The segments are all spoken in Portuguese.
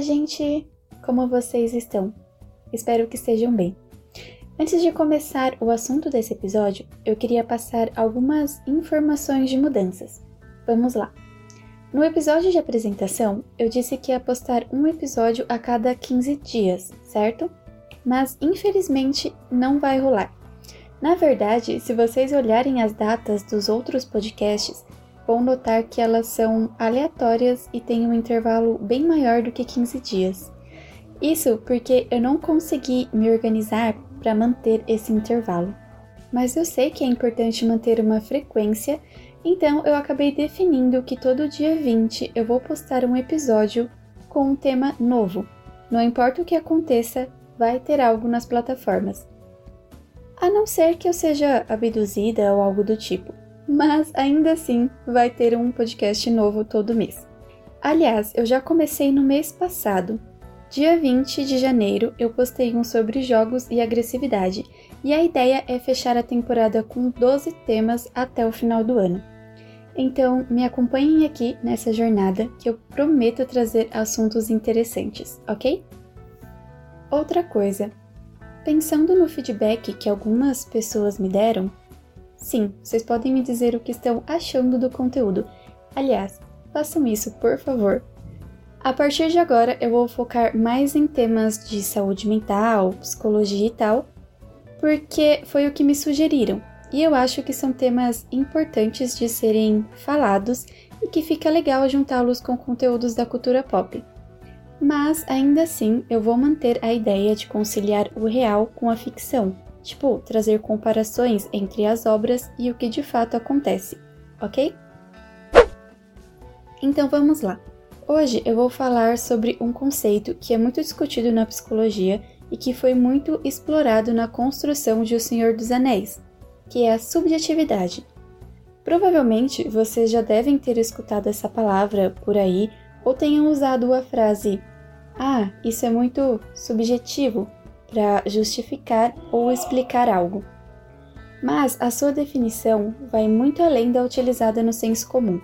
Gente! Como vocês estão? Espero que estejam bem. Antes de começar o assunto desse episódio, eu queria passar algumas informações de mudanças. Vamos lá! No episódio de apresentação, eu disse que ia postar um episódio a cada 15 dias, certo? Mas infelizmente não vai rolar. Na verdade, se vocês olharem as datas dos outros podcasts, vão notar que elas são aleatórias e têm um intervalo bem maior do que 15 dias. Isso porque eu não consegui me organizar para manter esse intervalo. Mas eu sei que é importante manter uma frequência, então eu acabei definindo que todo dia 20 eu vou postar um episódio com um tema novo. Não importa o que aconteça, vai ter algo nas plataformas. A não ser que eu seja abduzida ou algo do tipo mas ainda assim vai ter um podcast novo todo mês. Aliás, eu já comecei no mês passado. Dia 20 de janeiro eu postei um sobre jogos e agressividade, e a ideia é fechar a temporada com 12 temas até o final do ano. Então, me acompanhem aqui nessa jornada que eu prometo trazer assuntos interessantes, ok? Outra coisa, pensando no feedback que algumas pessoas me deram, Sim, vocês podem me dizer o que estão achando do conteúdo. Aliás, façam isso, por favor. A partir de agora, eu vou focar mais em temas de saúde mental, psicologia e tal, porque foi o que me sugeriram. E eu acho que são temas importantes de serem falados e que fica legal juntá-los com conteúdos da cultura pop. Mas ainda assim, eu vou manter a ideia de conciliar o real com a ficção, Tipo, trazer comparações entre as obras e o que de fato acontece, ok? Então vamos lá. Hoje eu vou falar sobre um conceito que é muito discutido na psicologia e que foi muito explorado na construção de O Senhor dos Anéis, que é a subjetividade. Provavelmente vocês já devem ter escutado essa palavra por aí ou tenham usado a frase: Ah, isso é muito subjetivo, para justificar ou explicar algo. Mas a sua definição vai muito além da utilizada no senso comum.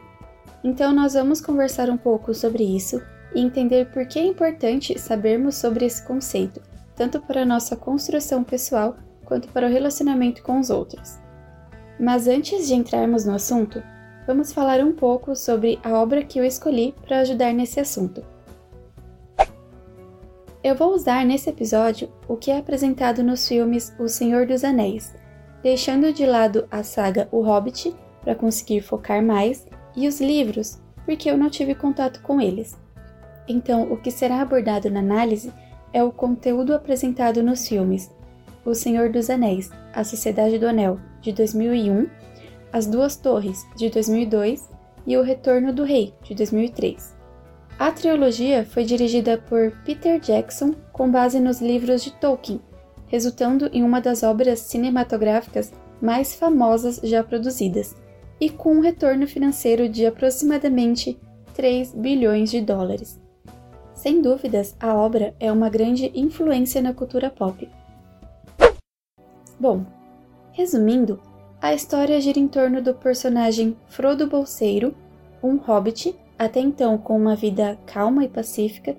Então, nós vamos conversar um pouco sobre isso e entender por que é importante sabermos sobre esse conceito, tanto para a nossa construção pessoal quanto para o relacionamento com os outros. Mas antes de entrarmos no assunto, vamos falar um pouco sobre a obra que eu escolhi para ajudar nesse assunto. Eu vou usar nesse episódio o que é apresentado nos filmes O Senhor dos Anéis, deixando de lado a saga O Hobbit para conseguir focar mais e os livros, porque eu não tive contato com eles. Então, o que será abordado na análise é o conteúdo apresentado nos filmes O Senhor dos Anéis, A Sociedade do Anel, de 2001, As Duas Torres, de 2002 e O Retorno do Rei, de 2003. A trilogia foi dirigida por Peter Jackson com base nos livros de Tolkien, resultando em uma das obras cinematográficas mais famosas já produzidas, e com um retorno financeiro de aproximadamente 3 bilhões de dólares. Sem dúvidas, a obra é uma grande influência na cultura pop. Bom, resumindo, a história gira em torno do personagem Frodo Bolseiro, um hobbit até então com uma vida calma e pacífica,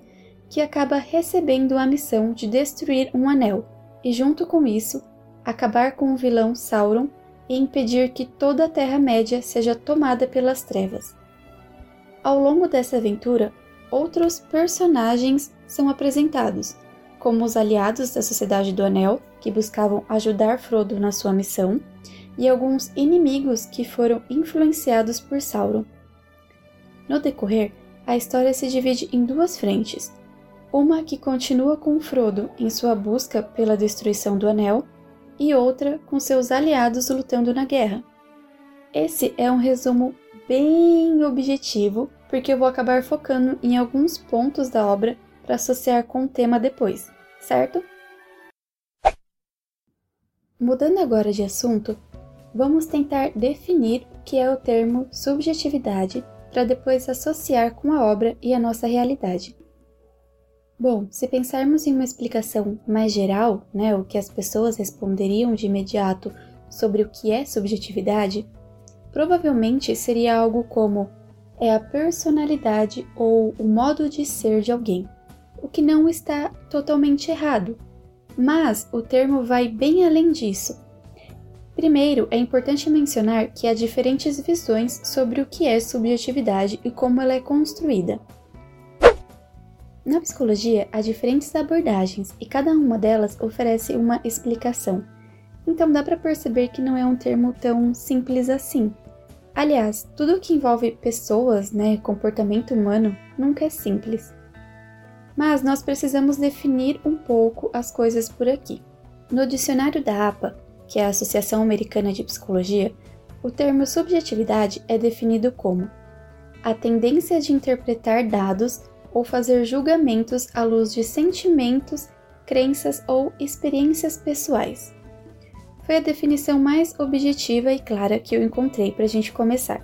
que acaba recebendo a missão de destruir um anel e, junto com isso, acabar com o vilão Sauron e impedir que toda a Terra-média seja tomada pelas trevas. Ao longo dessa aventura, outros personagens são apresentados, como os aliados da Sociedade do Anel, que buscavam ajudar Frodo na sua missão, e alguns inimigos que foram influenciados por Sauron. No decorrer, a história se divide em duas frentes. Uma que continua com Frodo em sua busca pela destruição do Anel, e outra com seus aliados lutando na guerra. Esse é um resumo bem objetivo, porque eu vou acabar focando em alguns pontos da obra para associar com o tema depois, certo? Mudando agora de assunto, vamos tentar definir o que é o termo subjetividade para depois associar com a obra e a nossa realidade. Bom, se pensarmos em uma explicação mais geral, né, o que as pessoas responderiam de imediato sobre o que é subjetividade, provavelmente seria algo como é a personalidade ou o modo de ser de alguém. o que não está totalmente errado, mas o termo vai bem além disso. Primeiro, é importante mencionar que há diferentes visões sobre o que é subjetividade e como ela é construída. Na psicologia, há diferentes abordagens e cada uma delas oferece uma explicação. Então dá para perceber que não é um termo tão simples assim. Aliás, tudo que envolve pessoas, né, comportamento humano, nunca é simples. Mas nós precisamos definir um pouco as coisas por aqui. No dicionário da APA, que é a Associação Americana de Psicologia, o termo subjetividade é definido como a tendência de interpretar dados ou fazer julgamentos à luz de sentimentos, crenças ou experiências pessoais. Foi a definição mais objetiva e clara que eu encontrei para a gente começar.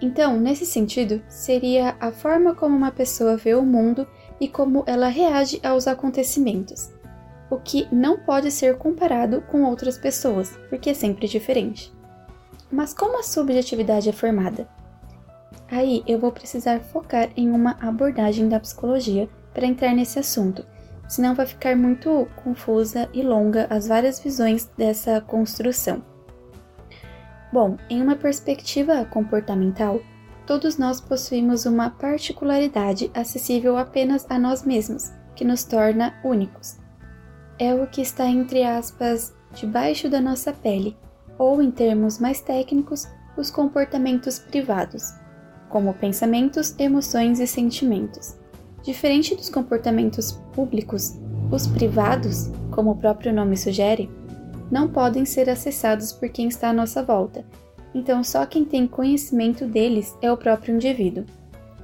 Então, nesse sentido, seria a forma como uma pessoa vê o mundo e como ela reage aos acontecimentos, o que não pode ser comparado com outras pessoas, porque é sempre diferente. Mas como a subjetividade é formada? Aí eu vou precisar focar em uma abordagem da psicologia para entrar nesse assunto, senão vai ficar muito confusa e longa as várias visões dessa construção. Bom, em uma perspectiva comportamental, todos nós possuímos uma particularidade acessível apenas a nós mesmos, que nos torna únicos. É o que está entre aspas debaixo da nossa pele, ou em termos mais técnicos, os comportamentos privados como pensamentos, emoções e sentimentos. Diferente dos comportamentos públicos, os privados, como o próprio nome sugere, não podem ser acessados por quem está à nossa volta, então só quem tem conhecimento deles é o próprio indivíduo.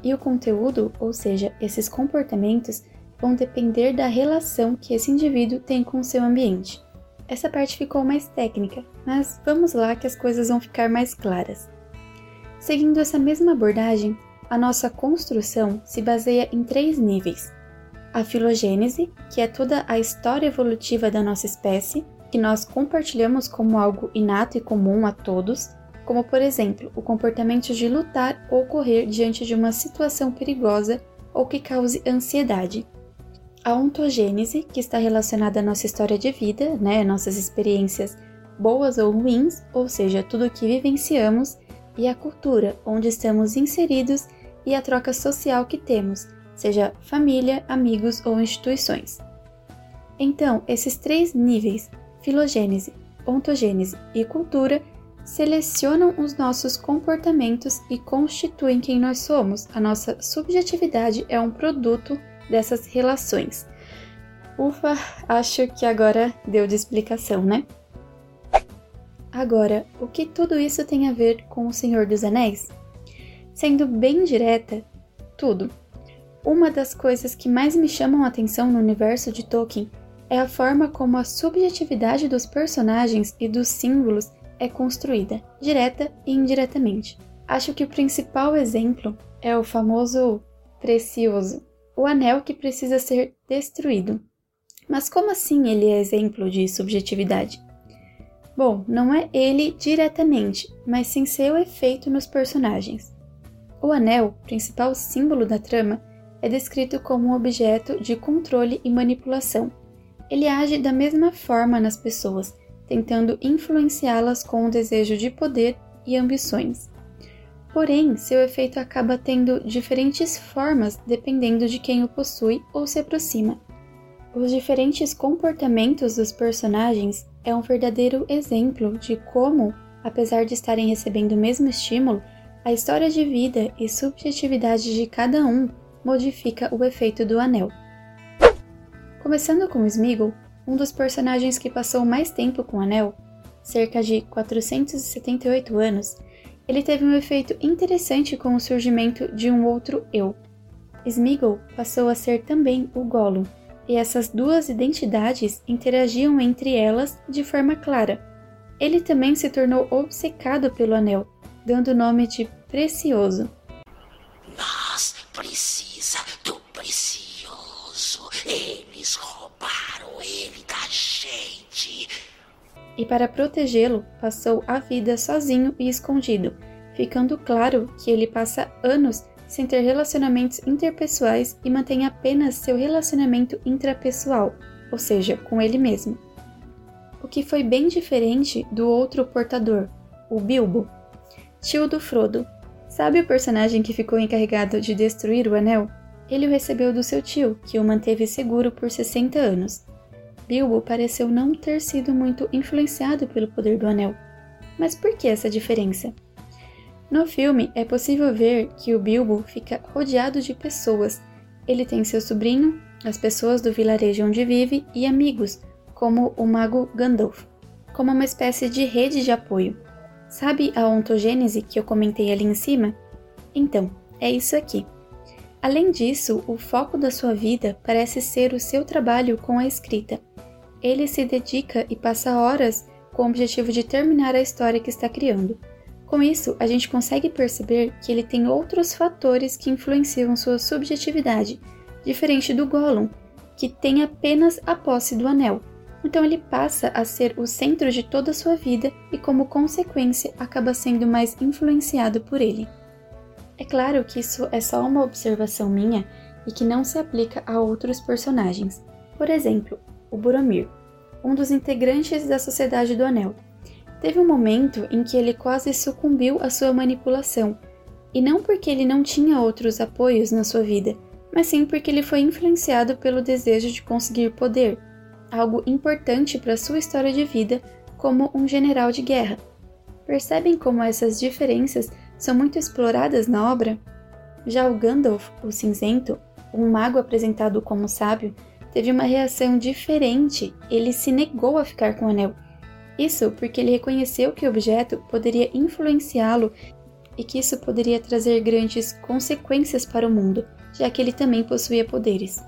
E o conteúdo, ou seja, esses comportamentos, vão depender da relação que esse indivíduo tem com o seu ambiente. Essa parte ficou mais técnica, mas vamos lá que as coisas vão ficar mais claras. Seguindo essa mesma abordagem, a nossa construção se baseia em três níveis: a filogênese, que é toda a história evolutiva da nossa espécie, que nós compartilhamos como algo inato e comum a todos, como por exemplo o comportamento de lutar ou correr diante de uma situação perigosa ou que cause ansiedade. A ontogênese, que está relacionada à nossa história de vida, né, nossas experiências boas ou ruins, ou seja, tudo o que vivenciamos e a cultura onde estamos inseridos e a troca social que temos, seja família, amigos ou instituições. Então, esses três níveis, filogênese, ontogênese e cultura, selecionam os nossos comportamentos e constituem quem nós somos. A nossa subjetividade é um produto dessas relações. Ufa, acho que agora deu de explicação, né? Agora, o que tudo isso tem a ver com O Senhor dos Anéis? Sendo bem direta, tudo. Uma das coisas que mais me chamam a atenção no universo de Tolkien é a forma como a subjetividade dos personagens e dos símbolos é construída, direta e indiretamente. Acho que o principal exemplo é o famoso precioso, o anel que precisa ser destruído. Mas como assim ele é exemplo de subjetividade? Bom, não é ele diretamente, mas sim seu efeito nos personagens. O anel, principal símbolo da trama, é descrito como um objeto de controle e manipulação. Ele age da mesma forma nas pessoas, tentando influenciá-las com o desejo de poder e ambições. Porém, seu efeito acaba tendo diferentes formas dependendo de quem o possui ou se aproxima. Os diferentes comportamentos dos personagens é um verdadeiro exemplo de como, apesar de estarem recebendo o mesmo estímulo, a história de vida e subjetividade de cada um modifica o efeito do anel. Começando com Smeagol, um dos personagens que passou mais tempo com o anel, cerca de 478 anos, ele teve um efeito interessante com o surgimento de um outro eu. Smeagol passou a ser também o Gollum, e essas duas identidades interagiam entre elas de forma clara. Ele também se tornou obcecado pelo anel, dando o nome de Precioso. Nós precisa do precioso. Eles roubaram ele da gente. E para protegê-lo, passou a vida sozinho e escondido, ficando claro que ele passa anos sem ter relacionamentos interpessoais e mantém apenas seu relacionamento intrapessoal, ou seja, com ele mesmo. O que foi bem diferente do outro portador, o Bilbo, tio do Frodo. Sabe o personagem que ficou encarregado de destruir o anel? Ele o recebeu do seu tio, que o manteve seguro por 60 anos. Bilbo pareceu não ter sido muito influenciado pelo poder do anel. Mas por que essa diferença? No filme, é possível ver que o Bilbo fica rodeado de pessoas. Ele tem seu sobrinho, as pessoas do vilarejo onde vive e amigos, como o mago Gandalf, como uma espécie de rede de apoio. Sabe a ontogênese que eu comentei ali em cima? Então, é isso aqui. Além disso, o foco da sua vida parece ser o seu trabalho com a escrita. Ele se dedica e passa horas com o objetivo de terminar a história que está criando. Com isso, a gente consegue perceber que ele tem outros fatores que influenciam sua subjetividade, diferente do Gollum, que tem apenas a posse do anel. Então ele passa a ser o centro de toda a sua vida e, como consequência, acaba sendo mais influenciado por ele. É claro que isso é só uma observação minha e que não se aplica a outros personagens. Por exemplo, o Boromir, um dos integrantes da Sociedade do Anel. Teve um momento em que ele quase sucumbiu à sua manipulação, e não porque ele não tinha outros apoios na sua vida, mas sim porque ele foi influenciado pelo desejo de conseguir poder, algo importante para sua história de vida como um general de guerra. Percebem como essas diferenças são muito exploradas na obra? Já o Gandalf, o cinzento, um mago apresentado como sábio, teve uma reação diferente. Ele se negou a ficar com o anel. Isso porque ele reconheceu que o objeto poderia influenciá-lo e que isso poderia trazer grandes consequências para o mundo, já que ele também possuía poderes.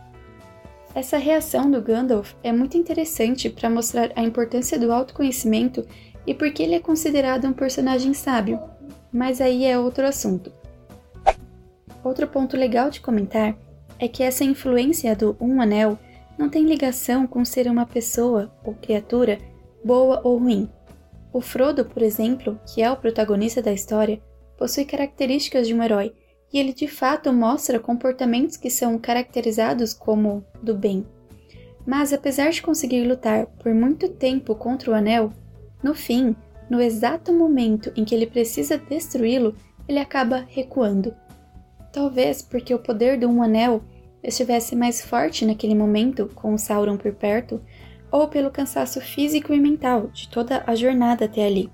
Essa reação do Gandalf é muito interessante para mostrar a importância do autoconhecimento e por que ele é considerado um personagem sábio, mas aí é outro assunto. Outro ponto legal de comentar é que essa influência do Um Anel não tem ligação com ser uma pessoa ou criatura boa ou ruim. O Frodo, por exemplo, que é o protagonista da história, possui características de um herói e ele de fato mostra comportamentos que são caracterizados como do bem. Mas apesar de conseguir lutar por muito tempo contra o anel, no fim, no exato momento em que ele precisa destruí-lo, ele acaba recuando. Talvez porque o poder do um anel estivesse mais forte naquele momento, com o Sauron por perto, ou pelo cansaço físico e mental de toda a jornada até ali.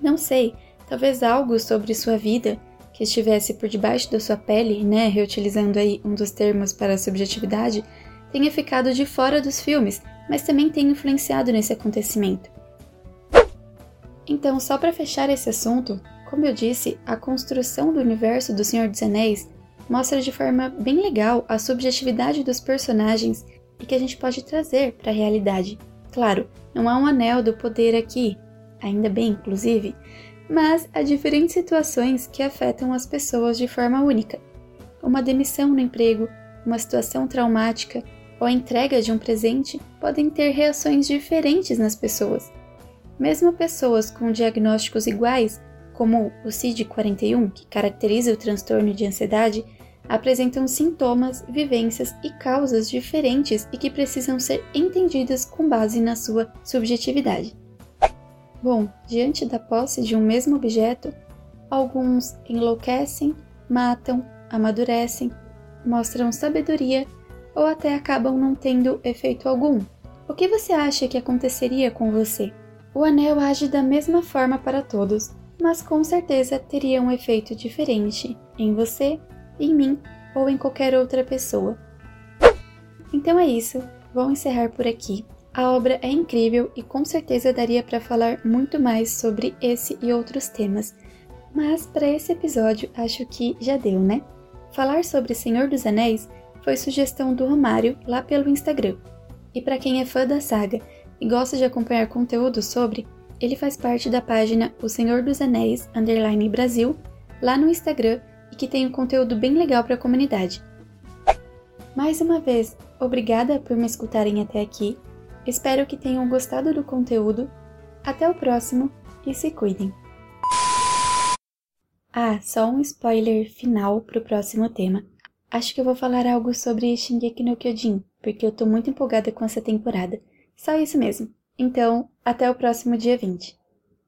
Não sei, talvez algo sobre sua vida que estivesse por debaixo da sua pele, né, reutilizando aí um dos termos para a subjetividade, tenha ficado de fora dos filmes, mas também tenha influenciado nesse acontecimento. Então, só para fechar esse assunto, como eu disse, a construção do universo do Senhor dos Anéis mostra de forma bem legal a subjetividade dos personagens e que a gente pode trazer para a realidade. Claro, não há um anel do poder aqui, ainda bem, inclusive, mas há diferentes situações que afetam as pessoas de forma única. Uma demissão no emprego, uma situação traumática ou a entrega de um presente podem ter reações diferentes nas pessoas. Mesmo pessoas com diagnósticos iguais, como o CID-41, que caracteriza o transtorno de ansiedade, apresentam sintomas, vivências e causas diferentes e que precisam ser entendidas com base na sua subjetividade. Bom, diante da posse de um mesmo objeto, alguns enlouquecem, matam, amadurecem, mostram sabedoria ou até acabam não tendo efeito algum. O que você acha que aconteceria com você? O anel age da mesma forma para todos, mas com certeza teria um efeito diferente em você, em mim ou em qualquer outra pessoa. Então é isso, vou encerrar por aqui. A obra é incrível e com certeza daria para falar muito mais sobre esse e outros temas, mas para esse episódio acho que já deu, né? Falar sobre Senhor dos Anéis foi sugestão do Romário lá pelo Instagram. E para quem é fã da saga e gosta de acompanhar conteúdo sobre, ele faz parte da página O Senhor dos Anéis Underline Brasil lá no Instagram e que tem um conteúdo bem legal para a comunidade. Mais uma vez, obrigada por me escutarem até aqui Espero que tenham gostado do conteúdo. Até o próximo e se cuidem! Ah, só um spoiler final pro próximo tema. Acho que eu vou falar algo sobre Shingeki no Kyojin, porque eu tô muito empolgada com essa temporada. Só isso mesmo. Então, até o próximo dia 20.